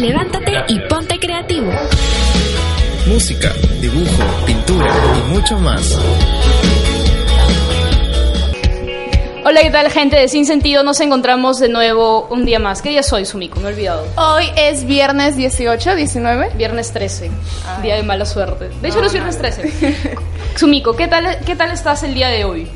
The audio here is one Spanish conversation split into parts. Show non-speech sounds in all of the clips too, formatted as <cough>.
levántate y ponte creativo. Música, dibujo, pintura y mucho más. Hola, ¿qué tal gente de Sin Sentido? Nos encontramos de nuevo un día más. ¿Qué día soy, Sumiko? Me he olvidado. Hoy es viernes 18, 19. Viernes 13, día de mala suerte. De hecho, no es viernes 13. Sumiko, ¿qué tal, ¿qué tal estás el día de hoy?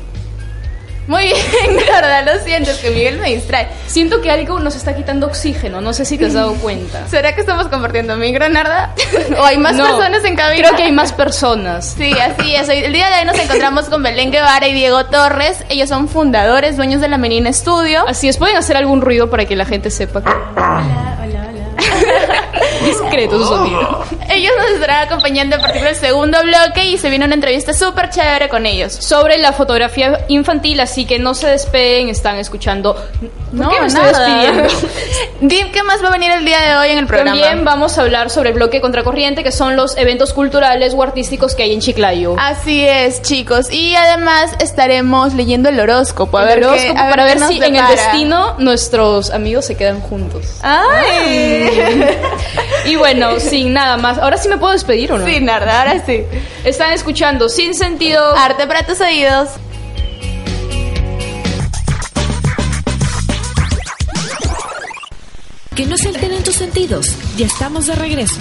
Muy bien, <laughs> verdad, lo siento, es que Miguel me distrae. Siento que algo nos está quitando oxígeno, no sé si te has dado cuenta. <laughs> ¿Será que estamos compartiendo micro, Narda? <laughs> ¿O hay más No, personas en cabina? Creo que hay más personas. Sí, así es. El día de hoy nos encontramos con Belén Guevara y Diego Torres. Ellos son fundadores, dueños de la Menina Studio. Así es, pueden hacer algún ruido para que la gente sepa que... Hola, hola, hola. <laughs> Discreto su sonido. Ellos nos estarán acompañando a partir del segundo bloque y se viene una entrevista súper chévere con ellos. Sobre la fotografía infantil, así que no se despeguen, están escuchando... ¿Por qué me estoy despidiendo? <laughs> ¿qué más va a venir el día de hoy en el programa? También vamos a hablar sobre el bloque contracorriente, que son los eventos culturales o artísticos que hay en Chiclayo. Así es, chicos. Y además estaremos leyendo el horóscopo. A El ver horóscopo a para ver si en el destino nuestros amigos se quedan juntos. ¡Ay! <laughs> Y bueno, sin nada más. Ahora sí me puedo despedir o no? Sí, Narda, ahora sí. Están escuchando Sin Sentido. Arte para tus oídos. Que no se alteren tus sentidos. Ya estamos de regreso.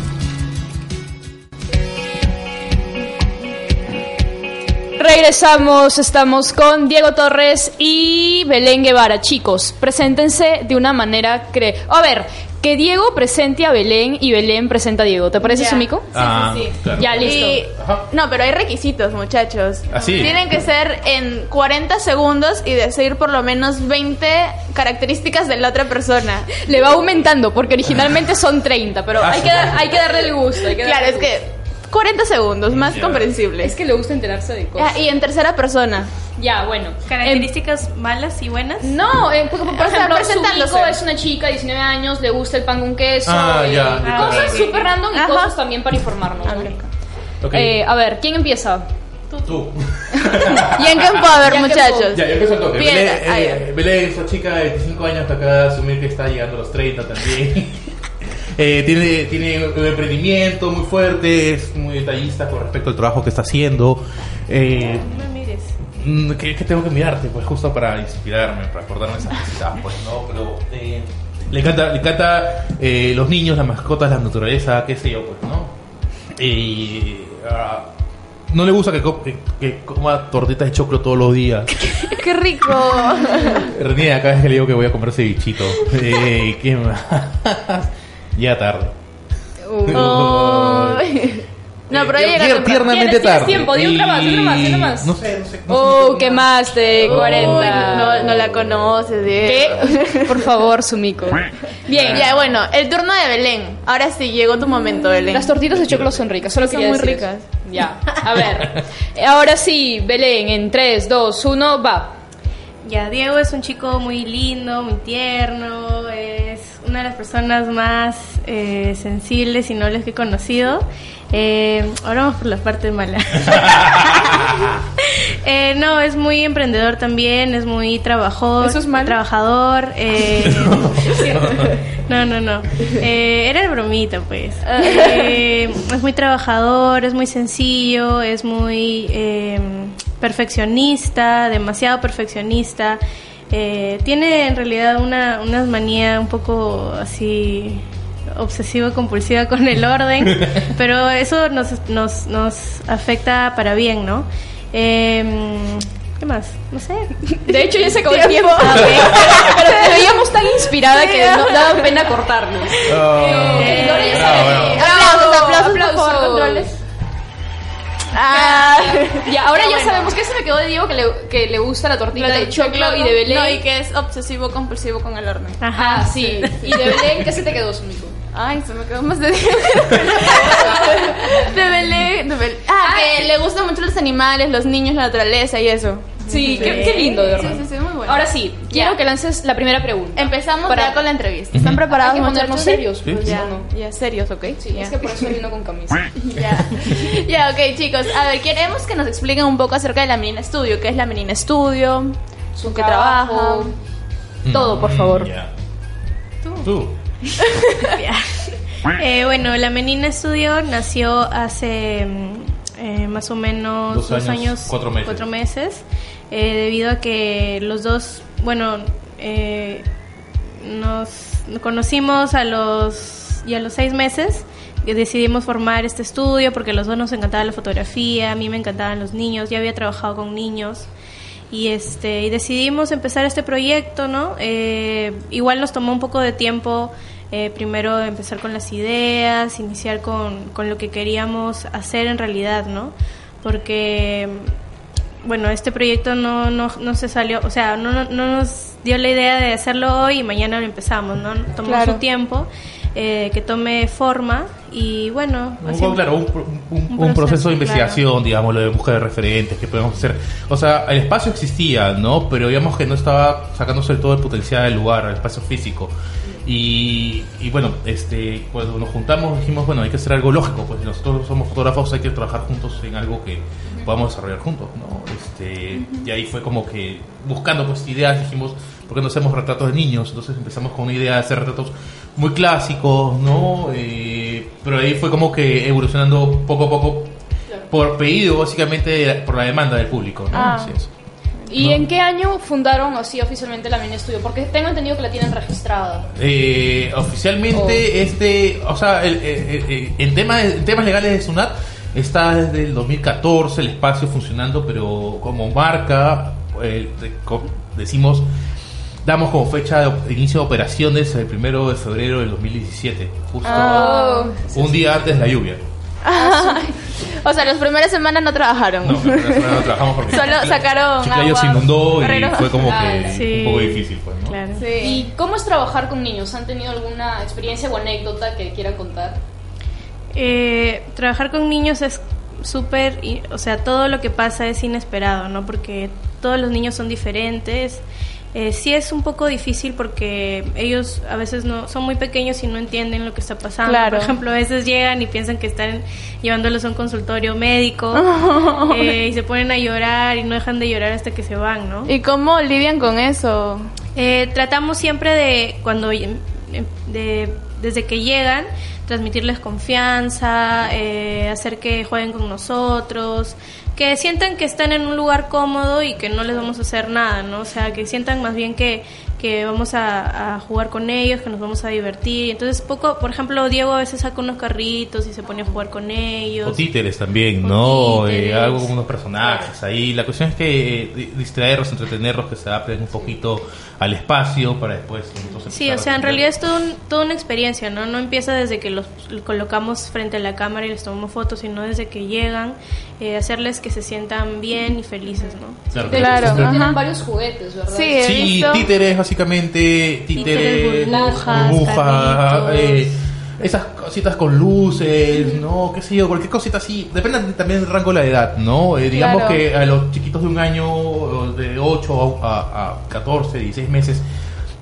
Regresamos, estamos con Diego Torres y Belén Guevara. Chicos, preséntense de una manera cre... A ver, que Diego presente a Belén y Belén presenta a Diego. ¿Te parece, Ya. Sumiko? Ah, sí. claro. Ya, listo. Y- no, pero hay requisitos, muchachos. ¿Ah, sí? Tienen que ser en 40 segundos y decir por lo menos 20 características de la otra persona. Le va aumentando porque originalmente son 30, pero Ah, hay sí. que, dar- hay que darle el gusto. hay que Claro, darle es el que 40 segundos, más Ya. comprensible. Es que le gusta enterarse de cosas. Ah, y en tercera persona. Ya, bueno. Características malas y buenas. No, eh, por, por ejemplo, presentándose. Sumiko es una chica, 19 años, le gusta el pan con queso. Ah, eh, ya. y Ah, cosas ok, súper random y Ajá. cosas también para informarnos. ¿no? Ok. Eh, a ver, ¿quién empieza? Tú. <laughs> ¿Y en qué Ya que muchachos? Ya, yo empiezo el toque. Belén, ah, eh, Belén, esta chica de 25 años acaba de asumir que está llegando a los 30 también. Eh, tiene, tiene un emprendimiento muy fuerte, es muy detallista con respecto al trabajo que está haciendo. Eh, No me mires. mm, que, que tengo que mirarte, pues justo para inspirarme, para acordarme esas cositas, pues no, pero eh, le encanta, le encanta eh, los niños, las mascotas, la naturaleza, qué sé yo, pues, ¿no? Y ah, no le gusta que, co- que, que coma tortitas de choclo todos los días. <laughs> ¡Qué rico! Reniega cada vez que le digo que voy a comer cevichito. Eh, ¿Qué más? Ya tarde. <laughs> Ay. No, pero ahí llega temprano. tiernamente Tienes- tienes tarde. tiempo, di otra más, otra más, otra más. No sé, no sé. No Oh, sé ¿qué más de 40? Uy, no, no la conoces, Diego. ¿Qué? <laughs> Por favor, Sumiko. Bien, Ya, bueno, el turno de Belén. Ahora sí, llegó tu momento, Belén. Las tortitas de choclo son ricas, solo Son quería muy decir ricas. Ya, a <laughs> ver. Ahora sí, Belén, en 3, 2, 1, va. Ya, Diego es un chico muy lindo, muy tierno, es una de las personas más eh, sensibles y nobles que he conocido. Eh, ahora vamos por la parte mala. <laughs> Eh, no, es muy emprendedor también, es muy trabajador. ¿Eso es malo? Trabajador. eh, <laughs> no, no, no. Eh, era el bromita, pues. Eh, es muy trabajador, es muy sencillo, es muy perfeccionista, demasiado perfeccionista. Eh, tiene en realidad una, una manía un poco así obsesiva compulsiva con el orden, <laughs> pero eso nos, nos, nos afecta para bien, ¿no? Eh, ¿Qué más? No sé. De hecho, ya se acabó el tiempo. Tiempo. <laughs> Pero te veíamos tan inspirada que no daba pena cortarnos. Oh. Eh, Bravo, bravo. Aplausos, aplausos, por Aplausos. favor, controles. Ah, <laughs> Ya, ahora Ya, ya bueno. sabemos que se me quedó de Diego que le, que le gusta la tortita la de choclo y de No, Belén. y que es obsesivo compulsivo con el horno. Ah, sí. Y de Belén, ¿qué se te quedó, Sumiko? Ay, se me quedó más de <laughs> De Belén, de Belén. Ah, que le gustan mucho los animales, los niños, la naturaleza y eso. Sí, qué, qué lindo, de verdad. Sí, sí, sí, muy bueno. Ahora sí, quiero Ya. que lances la primera pregunta. Empezamos Para- ya con la entrevista. ¿Están preparados, Hay que ponernos serios, Sí. pues, Sí. ¿o Ya, no? ya, serios, ¿ok? Sí, Ya. es que por eso vino con camisa. <laughs> Ya. ya, ok, chicos. A ver, queremos que nos expliquen un poco acerca de la Menina Studio. ¿Qué es la Menina Studio? Su ¿Con qué trabaja? trabajo. Todo, por favor. Ya. Tú. <laughs> Ya. <laughs> Eh, bueno, la Menina Estudio nació hace mm, eh, más o menos Dos dos, años, años, cuatro meses. meses, eh, debido a que los dos, bueno, eh, nos conocimos a los y a los seis meses decidimos formar este estudio porque a los dos nos encantaba la fotografía, a mí me encantaban los niños, ya había trabajado con niños y este y decidimos empezar este proyecto, ¿no? Eh, igual nos tomó un poco de tiempo eh, primero empezar con las ideas, iniciar con, con lo que queríamos hacer en realidad, ¿no? Porque bueno, este proyecto no, no, no se salió, o sea, no, no, no nos dio la idea de hacerlo hoy y mañana lo empezamos, ¿no? Tomó Claro. su tiempo eh, que tome forma y bueno, Un, así- claro, un, un- un- Un un proceso, proceso, de investigación, digamos, lo de búsqueda de referentes que podemos hacer. O sea, el espacio existía, ¿no? Pero digamos que no estaba sacándose todo el potencial del lugar, el espacio físico. Y, y bueno, este, cuando nos juntamos dijimos, bueno, hay que hacer algo lógico, pues si nosotros somos fotógrafos, hay que trabajar juntos en algo que podamos desarrollar juntos, ¿no? Este, Y ahí fue como que buscando pues ideas, dijimos, ¿por qué no hacemos retratos de niños? Entonces empezamos con una idea de hacer retratos muy clásicos, ¿no? Eh, pero ahí fue como que evolucionando poco a poco por pedido, básicamente por la demanda del público, ¿no? Ah. Así es. ¿Y No. en qué año fundaron así oficialmente la Mini Studio? Porque tengo entendido que la tienen registrada. Eh, oficialmente, este, o sea, el, el- el- en, temas, en temas legales de Sunat está desde el 2014 el espacio funcionando, pero como marca, eh, decimos, damos como fecha de inicio de operaciones el primero de febrero del 2017, justo Oh. un día antes de la lluvia. <laughs> O sea, las primeras semanas no trabajaron. No, pero no trabajamos porque Solo sacaron Chiclayo se agua, inundó y fue como Ah, que sí. un poco difícil, pues, ¿no? Claro. Sí. ¿Y cómo es trabajar con niños? ¿Han tenido alguna experiencia o anécdota que quieran contar? Eh, trabajar con niños es súper, o sea, todo lo que pasa es inesperado, ¿no? Porque todos los niños son diferentes. Eh, sí es un poco difícil porque ellos a veces no son muy pequeños y no entienden lo que está pasando. Claro. Por ejemplo, a veces llegan y piensan que están llevándolos a un consultorio médico <laughs> eh, y se ponen a llorar y no dejan de llorar hasta que se van, ¿no? ¿Y cómo lidian con eso? Eh, tratamos siempre de cuando eh, de, desde que llegan transmitirles confianza, eh, hacer que jueguen con nosotros, que sientan que están en un lugar cómodo y que no les vamos a hacer nada, ¿no? O sea, que sientan más bien que, que vamos a, a jugar con ellos, que nos vamos a divertir. Entonces, poco, por ejemplo, Diego a veces saca unos carritos y se pone a jugar con ellos. O títeres también, O ¿no? títeres. Eh, algo como unos personajes ahí. La cuestión es que eh, di- distraerlos, entretenerlos, que se adapten un poquito al espacio para después. entonces, Sí, o sea, en realidad es todo un- toda una experiencia, ¿no? No empieza desde que los colocamos frente a la cámara y les tomamos fotos, sino desde que llegan, eh, hacerles que se sientan bien y felices, ¿no? Claro, Claro, tienen varios juguetes, ¿verdad? Sí, títeres básicamente, títeres, Títeres, burbujas, eh, esas cositas con luces, ¿no? ¿Qué sé yo? Cualquier cosita así. Depende también del rango de la edad, ¿no? Eh, digamos Claro. que a los chiquitos de un año, de 8 a, a 14, 16 meses,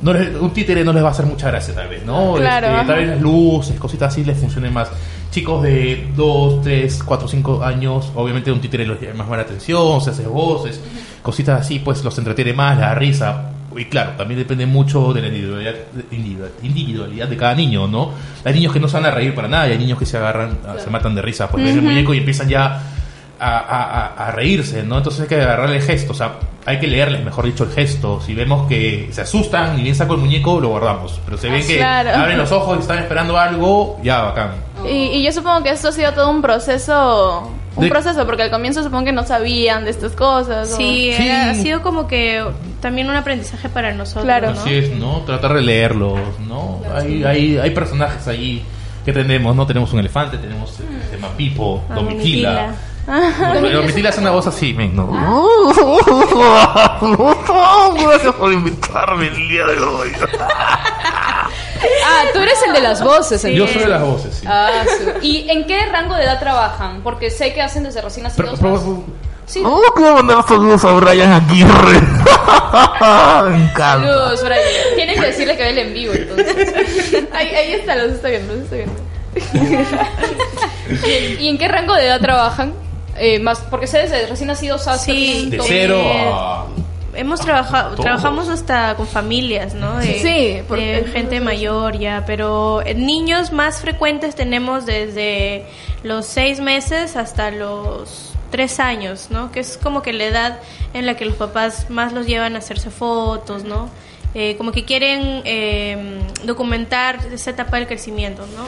no les- un títere no les va a hacer mucha gracia tal vez, ¿no? Claro, Este, tal vez las luces, cositas así les funcionen más. Chicos de 2, 3, 4, 5 años, obviamente un títere los llama más buena atención, se hace voces, cositas así, pues los entretiene más, la risa. Y claro, también depende mucho de la individualidad, individual- individualidad de cada niño, ¿no? Hay niños que no se van a reír para nada, y hay niños que se agarran, se matan de risa, pues ven el muñeco y empiezan ya a, a- a- a reírse, ¿no? Entonces hay que agarrarle el gesto, o sea, hay que leerles, mejor dicho, el gesto. Si vemos que se asustan y bien saco el muñeco, lo guardamos. Pero si ven que claro. abren los ojos y están esperando algo, ya, bacán. Y, y yo supongo que esto ha sido todo un proceso, un De- proceso, porque al comienzo supongo que no sabían de estas cosas. o- Sí, Sí. era- ha sido como que también un aprendizaje para nosotros, Claro. ¿no? Así es, ¿no? Tratar de leerlos, ¿no? Hay, hay, hay personajes ahí que tenemos, ¿no? Tenemos un elefante, tenemos el tema Pipo, Ah, Domitila. Domitila hace una voz así, men, <laughs> ¿no? Gracias por invitarme el día de hoy. Ah, tú eres el de las voces, Yo entonces. soy de las voces, sí. Ah, sí. ¿Y en qué rango de edad trabajan? Porque sé que hacen desde recién Pero, nacidos. pero- hasta- Sí. Oh, quiero mandar saludos a Brian Aguirre. <laughs> Me encanta. Saludos, Brian. Tienen que decirle que ve el en vivo, entonces. <laughs> Ahí, ahí está, los estoy viendo, los estoy viendo. ¿Y en qué rango de edad trabajan? Eh, más, porque sé desde recién nacidos hasta Sí. De cero a hemos trabajado, trabajamos hasta con familias, ¿no? De, Sí, porque- de gente mayor ya, pero eh, niños más frecuentes tenemos desde los seis meses hasta los tres años, ¿no? Que es como que la edad en la que los papás más los llevan a hacerse fotos, ¿no? Eh, como que quieren eh, documentar esa etapa del crecimiento, ¿no?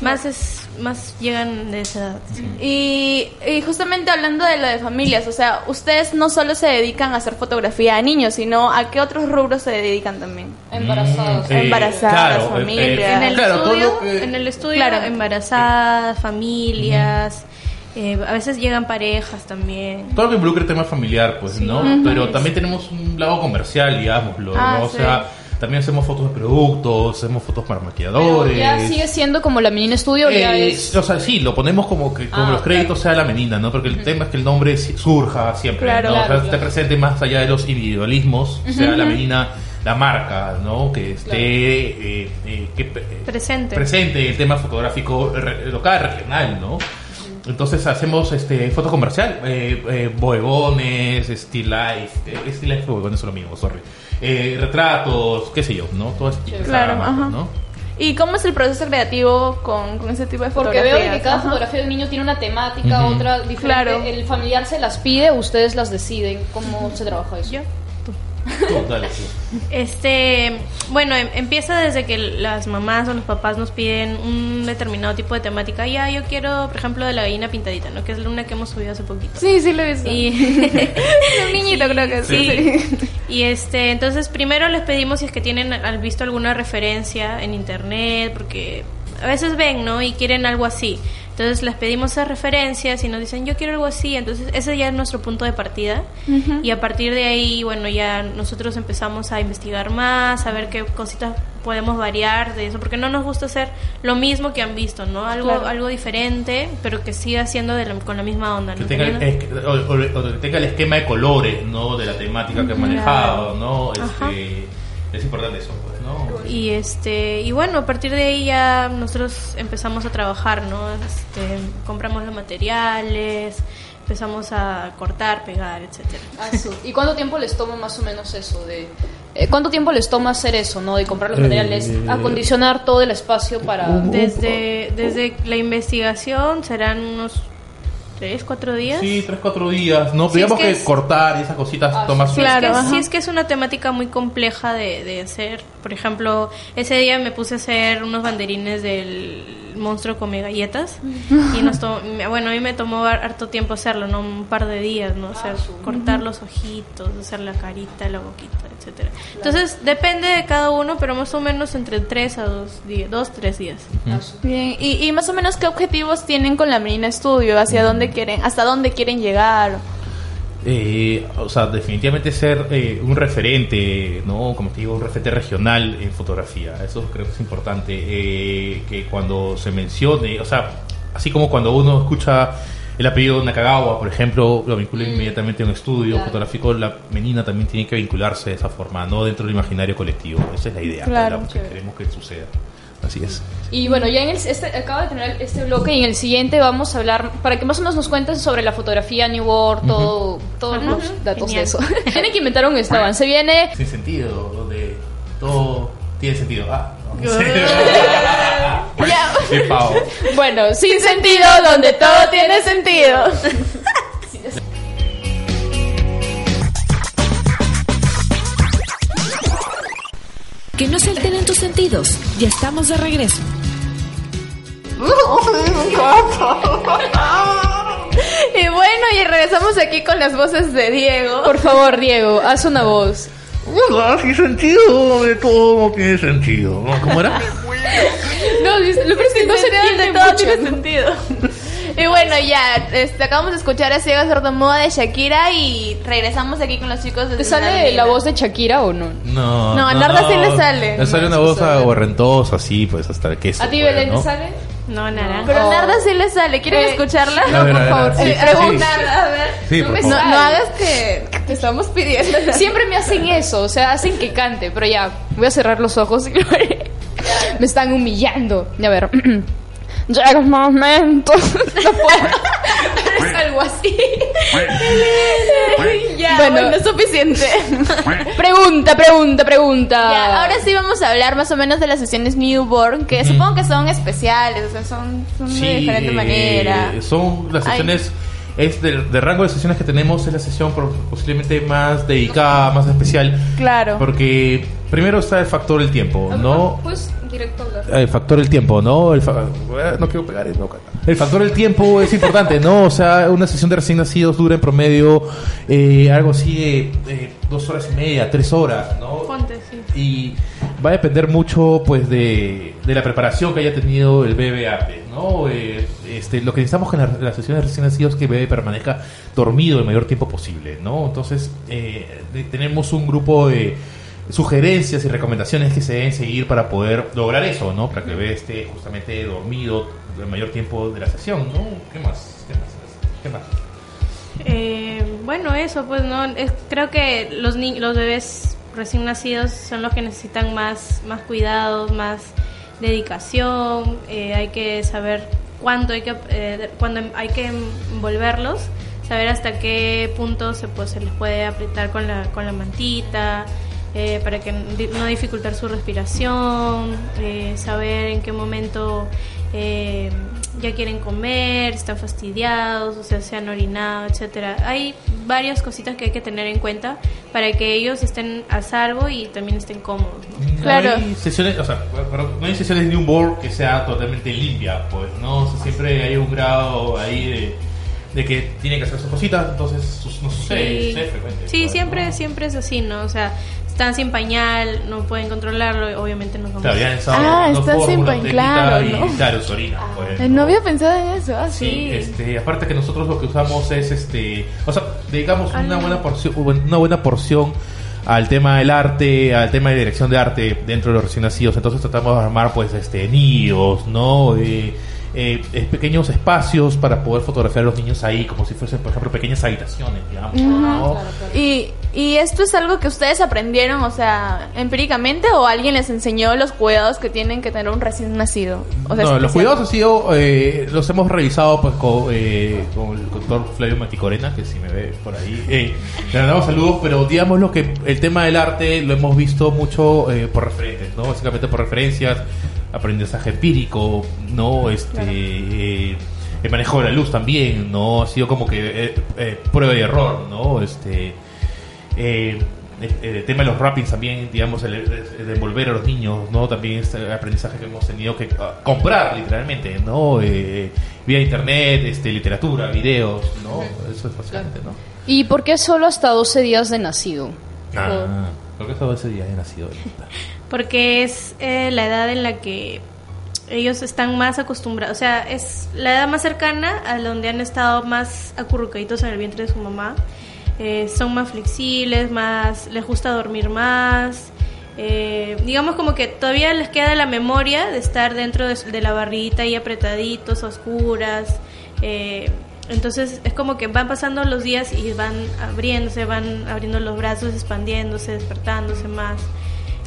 Más es, más llegan de esa edad. sí. Y, y justamente hablando de lo de familias, o sea, ustedes no solo se dedican a hacer fotografía a niños, sino a qué otros rubros se dedican también. Embarazados. Mm, Embarazadas, claro, eh, familias. eh, En el claro, estudio, que- en el estudio Claro. embarazadas, familias, eh, a veces llegan parejas también. todo lo que involucra el tema familiar, pues, ¿no? Pero también tenemos un lado comercial, digámoslo, Ah, ¿no? O sí. sea, también hacemos fotos de productos, hacemos fotos para Pero maquilladores. ya sigue siendo como la menina estudio, ya Eh, es... O sea, sí, lo ponemos como que como Ah, los créditos sea la menina, ¿no? Porque el tema es que el nombre surja siempre, Claro, ¿no? claro, o sea, claro. esté presente más allá de los individualismos, sea la menina, la marca, ¿no? Que esté eh, eh, que, eh, Presente. presente el tema fotográfico re- local, regional, ¿no? Entonces hacemos este foto comercial, eh, eh, bodegones, still life, eh, still life y bodegones son lo mismo, sorry. Eh, retratos, qué sé yo, ¿no? Todo ese tipo de Claro, ajá. ¿no? ¿Y cómo es el proceso creativo con, con ese tipo de Porque fotografías? veo que cada Ajá. fotografía de un niño tiene una temática, otra diferente. Claro. El familiar se las pide, ustedes las deciden. ¿Cómo se trabaja eso? Yo. Tú, dale, sí. Este, bueno, em- empieza desde que las mamás o los papás nos piden un determinado tipo de temática. Ya, yo quiero, por ejemplo, de la gallina pintadita, ¿no? Que es una que hemos subido hace poquito. Sí, sí lo he visto. Y, <laughs> un niñito creo que sí. Sí. sí. Y este, entonces primero les pedimos si es que tienen al visto alguna referencia en internet, porque a veces ven, ¿no? Y quieren algo así. Entonces les pedimos esas referencias y nos dicen, yo quiero algo así. Entonces ese ya es nuestro punto de partida. Y a partir de ahí, bueno, ya nosotros empezamos a investigar más, a ver qué cositas podemos variar de eso, porque no nos gusta hacer lo mismo que han visto, ¿no? Algo, Claro. algo diferente, pero que siga siendo de la- con la misma onda, que ¿no? tenga, el, es- o, o- o que tenga el esquema de colores, ¿no? De la temática que han manejado, ¿no? Este, es importante eso, pues, ¿no? Y este y bueno, a partir de ahí ya nosotros empezamos a trabajar, ¿no? Este, compramos los materiales, empezamos a cortar, pegar, etcétera. Ah, sí. ¿Y cuánto tiempo les toma más o menos eso de eh, cuánto tiempo les toma hacer eso, no? De comprar los Eh, materiales, acondicionar todo el espacio para Desde desde la investigación serán unos tres, cuatro días. Sí, tres, cuatro días, ¿no? Sí, Digamos es que que, es- cortar y esas cositas Ah, toma sí, su claro. Es que- sí, es que es una temática muy compleja de, de hacer. Por ejemplo, ese día me puse a hacer unos banderines del monstruo come galletas. <laughs> y nos to- bueno, a mí me tomó har- harto tiempo hacerlo, ¿no? Un par de días, ¿no? Hacer, cortar los ojitos, hacer la carita, la boquita, etcétera. Entonces, depende de cada uno, pero más o menos entre tres a dos días, dos, tres días. Bien, y, y más o menos qué objetivos tienen con la Menina Estudio, hacia dónde quieren, hasta dónde quieren llegar. Eh, o sea, definitivamente ser eh, un referente, ¿no? Como te digo, un referente regional en fotografía. Eso creo que es importante. eh, que cuando se mencione, o sea, así como cuando uno escucha el apellido Nakagawa, por ejemplo, lo vincula inmediatamente a un estudio Claro. fotográfico, la menina también tiene que vincularse de esa forma, no dentro del imaginario colectivo. Esa es la idea Claro. que queremos que suceda. Así es. Y bueno, ya en el, este, acabo de tener este bloque y en el siguiente vamos a hablar, para que más o menos nos cuenten sobre la fotografía New World, todo, todos los datos Genial. de eso. <laughs> Tienen que inventar un eslogan. Se viene Sin sentido, donde todo tiene sentido. Ah, no sé. <laughs> Ya. Qué pavo. Bueno, Sin sentido, donde todo tiene sentido. <laughs> Que no se alteren tus sentidos. Ya estamos de regreso. Y bueno, y regresamos aquí con las voces de Diego. Por favor, Diego, haz una voz. Hola, sin sentido, de todo tiene sentido. ¿no? ¿Cómo era? No, lo peor es que no se entiende todo mucho. tiene sentido. Y bueno, ya, este, acabamos de escuchar a Ciego Sordomuda de Shakira y regresamos aquí con los chicos de ¿Te sale la voz de Shakira o no? No. No, a Narda sí le sale. Le sale No, una voz aguarrentosa, así, pues hasta el queso. ¿A ti, Belén, ¿no? te sale? No, naranja. Pero Oh. Narda sí le sale, ¿quieren Eh, escucharla? Ver, ver, a ver. Sí, a ver. Sí, No por me favor. No, no hagas que te estamos pidiendo. <laughs> Siempre me hacen eso, o sea, hacen que cante, pero ya, voy a cerrar los ojos y lo <laughs> haré. Me están humillando. A ver. <clears throat> Llega un momento. No puedo. <laughs> Algo así. <laughs> ya, Bueno. bueno, es suficiente. <laughs> Pregunta, pregunta, pregunta. Ya, ahora sí vamos a hablar más o menos de las sesiones newborn, que Ujú. supongo que son especiales, o sea, son, son de diferente eh, manera. Son las Ay. sesiones, es del de rango de sesiones que tenemos, es la sesión posiblemente más dedicada, más especial. Claro. Porque primero está el factor del tiempo, ¿no? Pues directo. El factor del tiempo, ¿no? El fa- eh, no quiero pegar eso. El factor del tiempo es importante, ¿no? O sea, una sesión de recién nacidos dura en promedio eh, algo así de eh, dos horas y media, tres horas, ¿no? Ponte, sí. y va a depender mucho pues de, de la preparación que haya tenido el bebé antes, ¿no? Eh, este, lo que necesitamos en la- las sesiones de recién nacidos es que el bebé permanezca dormido el mayor tiempo posible, ¿no? Entonces eh, tenemos un grupo de sugerencias y recomendaciones que se deben seguir para poder lograr eso, ¿no? Para que el bebé esté justamente dormido el mayor tiempo de la sesión, ¿no? ¿Qué más? ¿Qué más? Eh, bueno, eso, pues no, creo que los ni los bebés recién nacidos son los que necesitan más, más cuidados, más dedicación. eh, hay que saber cuánto hay que, eh, cuándo hay que envolverlos, saber hasta qué punto se, pues, se les puede apretar con la, con la mantita. Eh, para que di- no dificultar su respiración, eh, saber en qué momento eh, ya quieren comer, están fastidiados, o sea, se han orinado, etcétera. Hay varias cositas que hay que tener en cuenta para que ellos estén a salvo y también estén cómodos. ¿no? Claro. No hay sesiones, o sea, pero no hay sesiones de un board que sea totalmente limpia, pues, ¿no? O sea, siempre hay un grado ahí de, de que tiene que hacer sus cositas, entonces no sucede, Sí, sucede frecuente. Sí, pues, siempre, ¿no? siempre es así, ¿no? O sea, están sin pañal, no pueden controlarlo, obviamente nos vamos Claro, ya han estado Ah, dos están sin fórmulas pañ- técnicas claro, y ¿no? claro, orina, pues, Eh, No había pensado en eso, ah, Sí, sí. este, aparte que nosotros lo que usamos es este, o sea, dedicamos Ah, una no. buena porción, una buena porción al tema del arte, al tema de dirección de arte dentro de los recién nacidos. Entonces tratamos de armar pues este nidos, ¿no? Eh, eh, eh, pequeños espacios para poder fotografiar a los niños ahí, como si fuesen, por ejemplo, pequeñas habitaciones, digamos, ¿no? Y, y esto es algo que ustedes aprendieron, o sea, empíricamente o alguien les enseñó los cuidados que tienen que tener un recién nacido. O sea, no, los cuidados han sido, eh, los hemos revisado pues con, eh, con el doctor Flavio Maticorena, que si me ve por ahí, eh, le mandamos saludos, pero digamos lo que el tema del arte lo hemos visto mucho eh, por referentes, ¿no? Básicamente por referencias, aprendizaje empírico, ¿no? Este, eh, el manejo de la luz también, ¿no? Ha sido como que eh, eh, prueba y error, ¿no? Este, eh, el, el tema de los rappings también, digamos, el, el de envolver a los niños, ¿no? También este aprendizaje que hemos tenido que ah, comprar, literalmente, ¿no? Eh, vía internet, este, literatura, videos, ¿no? Eso es básicamente, ¿no? ¿Y por qué solo hasta 12 días de nacido? Ah, creo que todo ese día he nacido <laughs> porque es eh, la edad en la que ellos están más acostumbrados, o sea, es la edad más cercana a donde han estado más acurrucaditos en el vientre de su mamá. Eh, son más flexibles, más les gusta dormir más. Eh, digamos como que todavía les queda la memoria de estar dentro de, de la barriguita y apretaditos, oscuras. Eh, entonces es como que van pasando los días y van abriéndose, van abriendo los brazos, expandiéndose, despertándose más.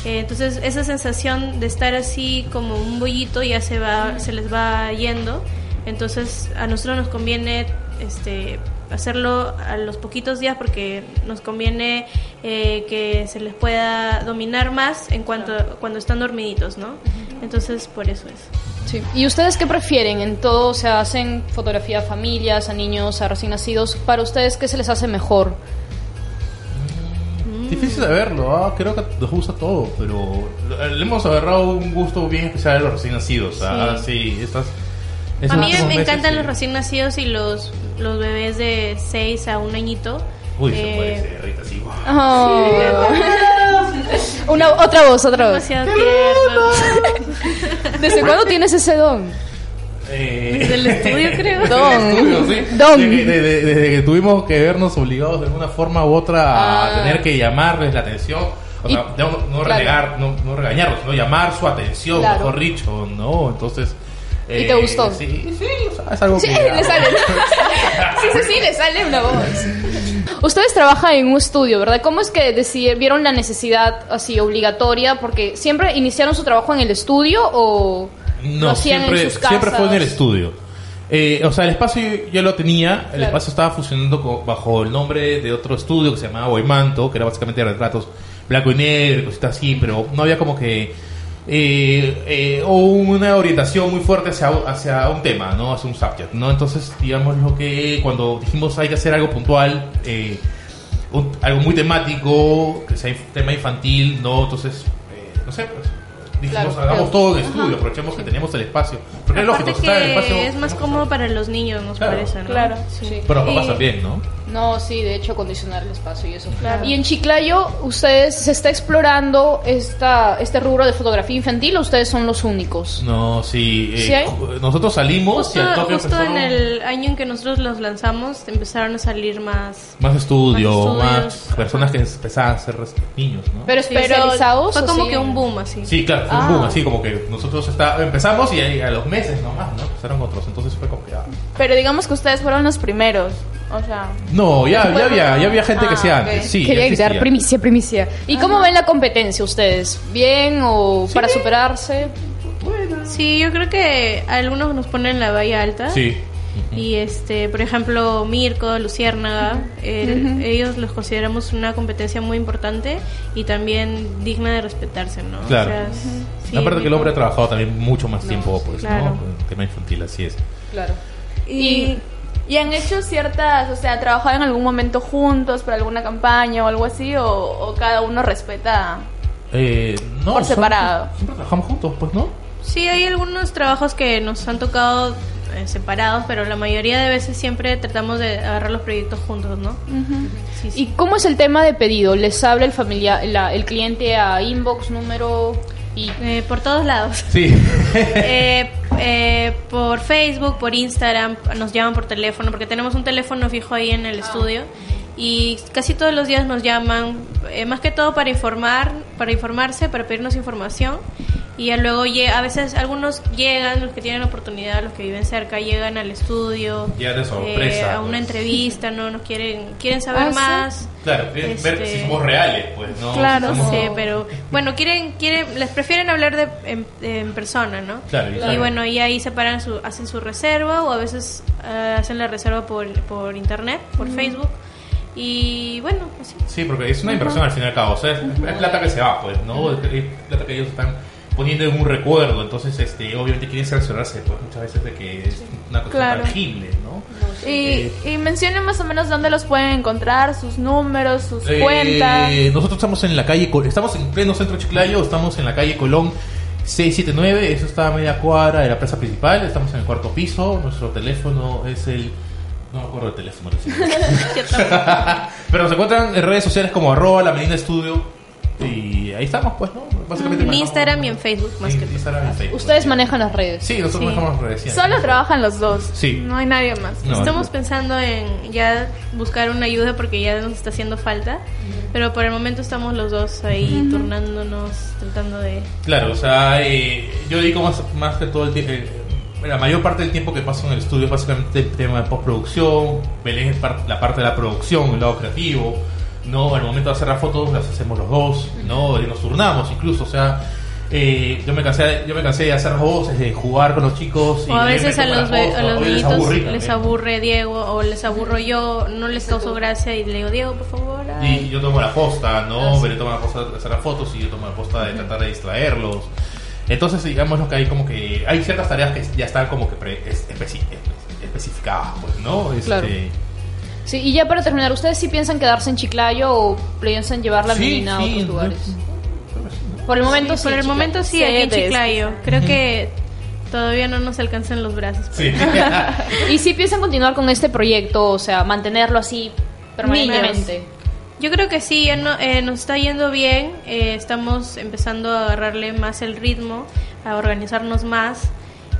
Eh, entonces esa sensación de estar así como un bollito ya se va, se les va yendo. Entonces a nosotros nos conviene este hacerlo a los poquitos días porque nos conviene eh, que se les pueda dominar más en cuanto cuando están dormiditos, ¿no? Entonces por eso es. Sí. ¿Y ustedes qué prefieren en todo? O sea, hacen fotografía a familias, a niños, a recién nacidos. ¿Para ustedes qué se les hace mejor? Difícil de verlo, ah, creo que nos gusta todo, pero le hemos agarrado un gusto bien especial a los recién nacidos. Ah, sí, estas. A mí me meses, encantan sí. los recién nacidos y los, los bebés de 6 a un añito. Uy, se Eh, parece, Rita, sí. guau. Oh. Una, otra voz, otra voz. demasiado tierno. ¿Desde cuándo tienes ese don? Eh, Desde el estudio, <laughs> creo. Don. Desde el estudio, sí. Don. Desde, que- desde- desde que tuvimos que vernos obligados de alguna forma u otra Ah. a tener que llamarles la atención. O Y- sea, no, no, claro. no, no regañarlos, sino llamar su atención, Claro. mejor dicho, ¿no? Entonces. ¿Y te gustó? Sí, sí, es algo Sí, que. le sale. <laughs> Sí, sí, sí, le sale una voz. Ustedes trabajan en un estudio, ¿verdad? ¿Cómo es que decidieron, vieron la necesidad así obligatoria? Porque siempre iniciaron su trabajo en el estudio o lo No, hacían siempre, en sus casas. siempre fue en el estudio. Eh, o sea, el espacio yo, yo lo tenía, el espacio estaba funcionando co- bajo el nombre de otro estudio que se llamaba Boimanto, que era básicamente retratos blanco y negro, y cositas así, pero no había como que eh, eh, o una orientación muy fuerte hacia, hacia un tema, ¿no? Hacia un subject, ¿no? Entonces, digamos lo que cuando dijimos hay que hacer algo puntual, eh, un- algo muy temático, que sea inf- tema infantil, ¿no? Entonces, eh, no sé, pues dijimos Claro, hagamos pero- todo en estudio, aprovechemos que teníamos el espacio. Porque es lógico, en el que espacio... es más cómodo que- para los niños, nos Claro. parece, ¿no? Claro. Sí. Pero papás Y- también, ¿no? No, sí, de hecho acondicionar el espacio y eso. Claro. Y en Chiclayo, ¿ustedes se está explorando esta, este rubro de fotografía infantil o ustedes son los únicos? No, sí. eh, ¿Sí hay? ju- nosotros salimos Justo, y al toque justo en el año en que nosotros los lanzamos empezaron a salir más... más estudio, Más más, personas que empezaban a ser niños, ¿no? Pero especializados. Fue o como sí que un boom así. Sí, claro, fue un Ah. boom, así como que nosotros está, empezamos y ahí a los meses nomás, ¿no? Empezaron otros, entonces fue que... ah. Pero digamos que ustedes fueron los primeros. O sea, No, ya, ya había, ya había gente que Ah, hacía ok. antes, sí. Quería existía. primicia, primicia. ¿Y cómo ven la competencia ustedes? ¿Bien o para superarse? Sí, yo creo que algunos nos ponen la valla alta. Sí. Y este, por ejemplo, Mirko, Luciérnaga, el- ellos los consideramos una competencia muy importante y también digna de respetarse, ¿no? Claro. O sea, sí, Aparte que el hombre ha trabajado también mucho más tiempo, pues, claro. ¿no? El tema infantil, así es. Claro. y, y han hecho ciertas, o sea, trabajado en algún momento juntos para alguna campaña o algo así, o, o cada uno respeta. Eh, no, Por separado. Siempre trabajamos juntos, pues, ¿no? Sí, hay algunos trabajos que nos han tocado eh, separados, pero la mayoría de veces siempre tratamos de agarrar los proyectos juntos, ¿no? Sí, sí. ¿Y cómo es el tema de pedido? ¿Les habla el familiar, la- el cliente a inbox, número y Eh, por todos lados. Sí. <laughs> Eh, eh, por Facebook, por Instagram, nos llaman por teléfono, porque tenemos un teléfono fijo ahí en el estudio y casi todos los días nos llaman, eh, más que todo para informar, para informarse, para pedirnos información y ya luego a veces algunos llegan, los que tienen oportunidad, los que viven cerca, llegan al estudio, Llegan de sorpresa, a una pues. entrevista, no, nos quieren, quieren saber Ah, ¿sí? más. Claro, quieren ver Este- si somos reales, pues, ¿no? Claro, Si somos- sí, pero bueno, quieren, quieren, les prefieren hablar de, en, en persona, ¿no? Claro, y claro. bueno, y ahí separan su, hacen su reserva o a veces eh, hacen la reserva por, por internet, por Facebook. Y bueno, así. Sí, porque es una inversión al fin y al cabo. O sea, es, es plata que se va, pues, ¿no? Es plata que ellos están poniendo en un recuerdo. Entonces, este, obviamente quieren cerciorarse, pues, muchas veces de que es una cosa Claro. tangible, ¿no? Y, y mencionen más o menos dónde los pueden encontrar, sus números, sus Eh, cuentas. Nosotros estamos en la calle, estamos en pleno centro de Chiclayo, estamos en la calle Colón 679, eso está a media cuadra de la plaza principal, estamos en el cuarto piso, nuestro teléfono es el... No me acuerdo del teléfono. <laughs> Pero nos encuentran en redes sociales como arroba la Medina Estudio y ahí estamos pues, ¿no? Básicamente En manejamos- Instagram y en Facebook más que todo. Instagram y Facebook. ustedes manejan las redes? Sí, nosotros Sí. manejamos las redes. sí. Solo trabajan los dos. Sí. No hay nadie más. No, Estamos no. pensando en ya buscar una ayuda porque ya nos está haciendo falta, pero por el momento estamos los dos ahí turnándonos, tratando de... Claro, o sea, eh, yo dedico más, más que todo el tiempo. la mayor parte del tiempo que paso en el estudio es básicamente el tema de postproducción. Belén es par- la parte de la producción, el lado creativo. ¿No? Al momento de hacer las fotos las hacemos los dos, ¿no? Y nos turnamos incluso, o sea. eh, yo me cansé yo me cansé de hacer voces de jugar con los chicos y O a veces a los, fotos, a los les niñitos les aburre Diego o les aburro yo, no les causo gracia y le digo, Diego, por favor. ay". Y yo tomo la posta, Ah, ¿no? sí. Belén toma la posta de hacer las fotos y yo tomo la posta de tratar de distraerlos. Entonces, digamos lo que hay como que... Hay ciertas tareas que ya están como que pre- es- especi- espe- especificadas, pues, ¿no? Este, Claro. Sí, y ya para terminar, ¿ustedes sí piensan quedarse en Chiclayo o piensan llevar la sí, menina a otros lugares? Por el momento sí. Por el momento sí, aquí en de esto. Chiclayo. Creo que todavía no nos alcanzan los brazos. Sí. <laughs> Y sí piensan continuar con este proyecto, o sea, mantenerlo así permanentemente. Yo creo que sí, ya no- eh, nos está yendo bien, eh, estamos empezando a agarrarle más el ritmo, a organizarnos más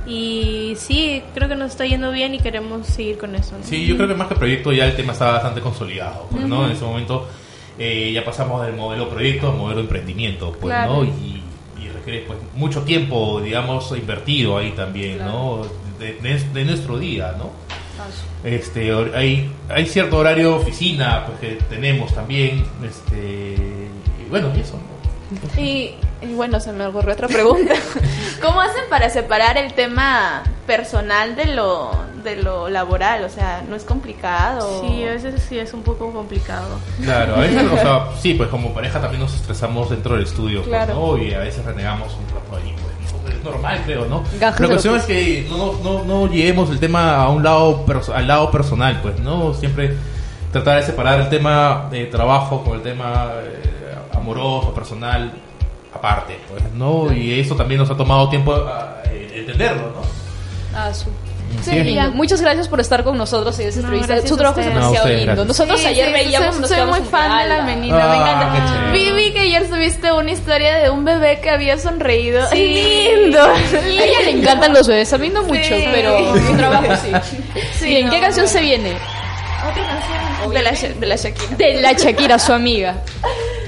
y sí, creo que nos está yendo bien y queremos seguir con eso. ¿no? Sí, yo creo que más que proyecto ya el tema está bastante consolidado, pues, ¿no? En ese momento eh, ya pasamos del modelo proyecto al modelo emprendimiento, pues, Claro. ¿no? Y, y requiere pues mucho tiempo, digamos, invertido ahí también, ¿no? De, de- de nuestro día, ¿no? Este, hay, hay cierto horario de oficina pues, que tenemos también, este, y bueno, y eso, ¿no? Y, y bueno, se me ocurrió otra pregunta. <laughs> ¿Cómo hacen para separar el tema personal de lo, de lo laboral, o sea, no es complicado. Sí, a veces sí es un poco complicado. Claro, a veces, <laughs> o sea, sí, pues como pareja también nos estresamos dentro del estudio, pues, Claro. ¿no? Y a veces renegamos un rato ahí, pues, ¿no? es normal, creo, ¿no? Gajes La cuestión es que no, no, no llevemos el tema a un lado, perso- al lado personal, pues, ¿no? Siempre tratar de separar el tema de trabajo con el tema eh, amoroso, personal, aparte, pues, ¿no? Y eso también nos ha tomado tiempo ah, eh, entenderlo, ¿no? Ah, su- Sí. Muchas gracias por estar con nosotros en esta No, entrevista. Su a trabajo es. No, demasiado lindo. gracias. Nosotros Sí, ayer sí, veíamos soy, nos soy quedamos muy fan de la menina, me Ah, encanta. qué chévere. Vi, vi que ayer subiste una historia de un bebé que había sonreído. Sí. Lindo. A ella le encantan los bebés, a mí no mucho, Sí. pero su trabajo sí. Sí, Bien, ¿qué canción se viene? Otra canción de la, Sha- de la Shakira. De la Shakira, su amiga.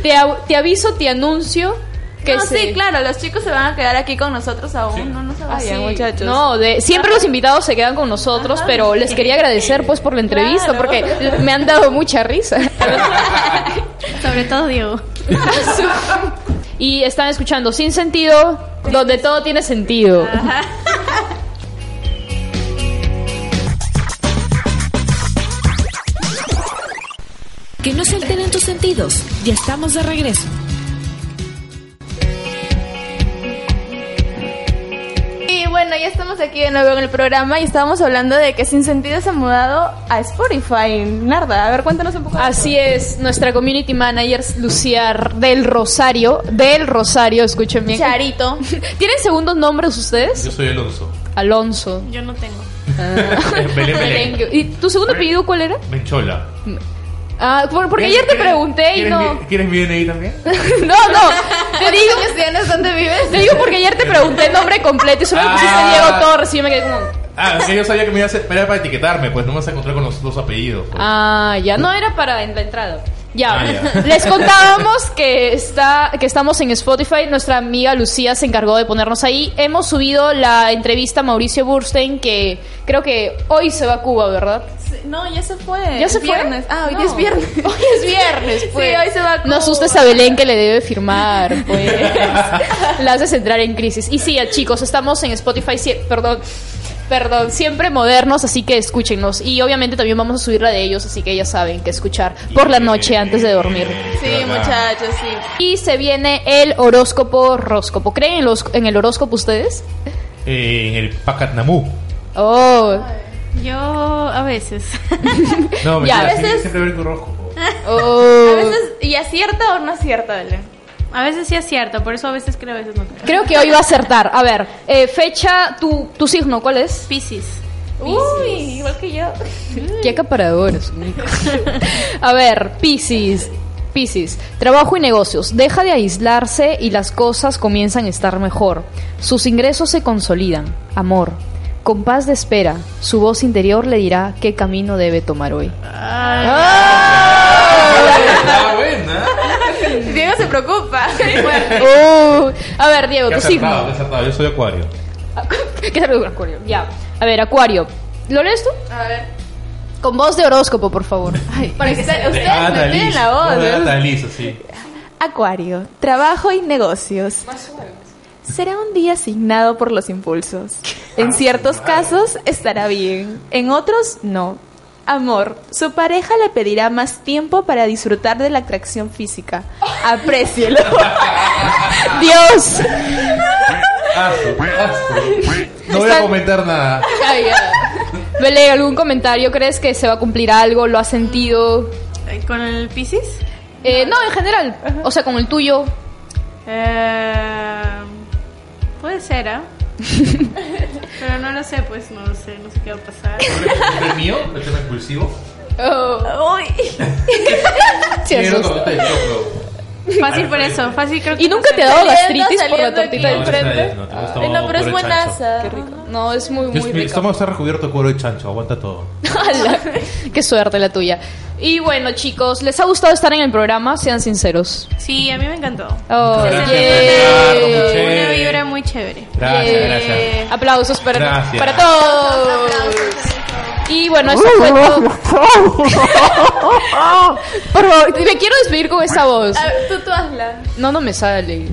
Te, te aviso, te anuncio que no, sí, claro, los chicos se van a quedar aquí con nosotros aún. No, no se vayan, sí. muchachos. No, de, siempre los invitados se quedan con nosotros, pero les quería agradecer pues por la entrevista Claro. porque me han dado mucha risa. <laughs> Sobre todo Diego. y están escuchando Sin Sentido, donde todo tiene sentido. Que no se alteren tus sentidos. Ya estamos de regreso. Bueno, ya estamos aquí de nuevo en el programa y estábamos hablando de que Sin Sentido se ha mudado a Spotify. Narda, a ver, cuéntanos un poco. de Así es, nuestra community manager Lucía del Rosario, del Rosario, escuchen bien. Charito. <laughs> ¿Tienen segundos nombres ustedes? Yo soy Alonso. Alonso. Yo no tengo. <laughs> <laughs> Belén Belén. Merengue. ¿Y tu segundo apellido cuál era? Menchola. Ah, por- porque ayer te ¿Quieres- pregunté y ¿quieres no. mi- ¿Quieres mi DNI también? <laughs> No, no. Te digo, ¿Tienes dónde vives? te digo porque ayer te pregunté el nombre completo y solo me pusiste Ah. Diego Torres y yo me quedé como. Ah, es que yo sabía que me iba a era para etiquetarme, pues no me vas a encontrar con los dos apellidos. pues. Ah, ya no era para en la entrada. Ya, Ah, ya. <laughs> les contábamos que está que estamos en Spotify. Nuestra amiga Lucía se encargó de ponernos ahí. Hemos subido la entrevista a Mauricio Burstein que creo que hoy se va a Cuba, ¿verdad? No, ya se fue. ¿Ya se Es fue? viernes. Ah, hoy No. es viernes. <laughs> Hoy es viernes, pues. Sí, hoy se va a No asustes a Belén que le debe firmar, pues. <laughs> La haces entrar en crisis. Y sí, chicos, estamos en Spotify, perdón, perdón, siempre modernos, así que escúchenos. Y obviamente también vamos a subir la de ellos, así que ya saben que escuchar por la noche antes de dormir. Sí, muchachos, sí. Y se viene el horóscopo horóscopo. ¿Creen en, los, en el horóscopo ustedes? Eh, en el Pacatnamú. Oh, Yo a veces. No, me Ya. siempre, A veces- siempre horóscopo. <laughs> oh. A veces, ¿y acierta o no acierta, Belén? A veces sí es cierto, por eso a veces creo, a veces no creo. Creo que hoy va a acertar. A ver, eh, fecha, tu, tu signo, ¿cuál es? Piscis. Uy, igual que yo. Qué acaparadores. <laughs> A ver, Piscis. Piscis, trabajo y negocios. Deja de aislarse y las cosas comienzan a estar mejor. Sus ingresos se consolidan. Amor. Con paz de espera, su voz interior le dirá qué camino debe tomar hoy. Está buena. Diego se preocupa. <laughs> Uh, a ver, Diego, tu signo. Yo soy Acuario. <laughs> ¿Qué tal, Acuario? Ya. A ver, Acuario. ¿Lo lees tú? A ver. Con voz de horóscopo, por favor. <laughs> Para que ustedes De me Liz. la voz. No, ¿eh? Sí. Acuario, trabajo y negocios. Será un día asignado por los impulsos. En ciertos casos estará bien, en otros no. Amor, su pareja le pedirá más tiempo para disfrutar de la atracción física. Aprécielo. <laughs> Dios. No voy a comentar nada. Belén, ¿algún comentario? ¿Crees que se va a cumplir algo? ¿Lo has sentido? Eh, ¿Con el Piscis? Eh, no, en general. O sea, con el tuyo. Eh, puede ser, ¿ah? <laughs> Pero no lo sé, pues no lo sé, no sé qué va a pasar. ¿El mío? ¿El tema impulsivo? Uy. Te digo, pero- Fácil por eso, fácil creo que ¿Y nunca te ha dado gastritis por la tortita aquí. del No, no, te gusta Ay, no, pero es cuero de chancho. buenaza. No, es muy, muy rico. estómago está recubierto de cuero de chancho, aguanta todo. <laughs> Qué suerte la tuya. Y bueno, chicos, ¿les ha gustado estar en el programa? Sean sinceros. Sí, a mí me encantó. Oh, Gracias, yeah. Muy Una vibra muy chévere. Gracias, Yeah. gracias. Aplausos para, Gracias. para todos. Y bueno, eso fue todo. Por favor, me quiero despedir con esa voz. A ver, tú, tú hazla. No, no me sale.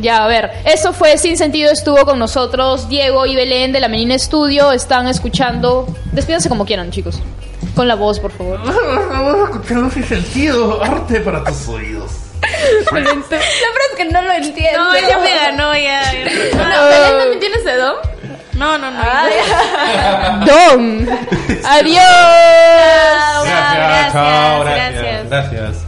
Ya, a ver, eso fue Sin Sentido, estuvo con nosotros Diego y Belén de la Menina Estudio, están escuchando, despídanse como quieran chicos, con la voz por favor. Vamos a escuchar sentido, arte para tus oídos. La verdad es que no lo entiendo. No, ella me ganó ya. <laughs> No, ¿Belén también tienes de? No, no, no. <laughs> Don, adiós. Gracias, chao, gracias, gracias. gracias.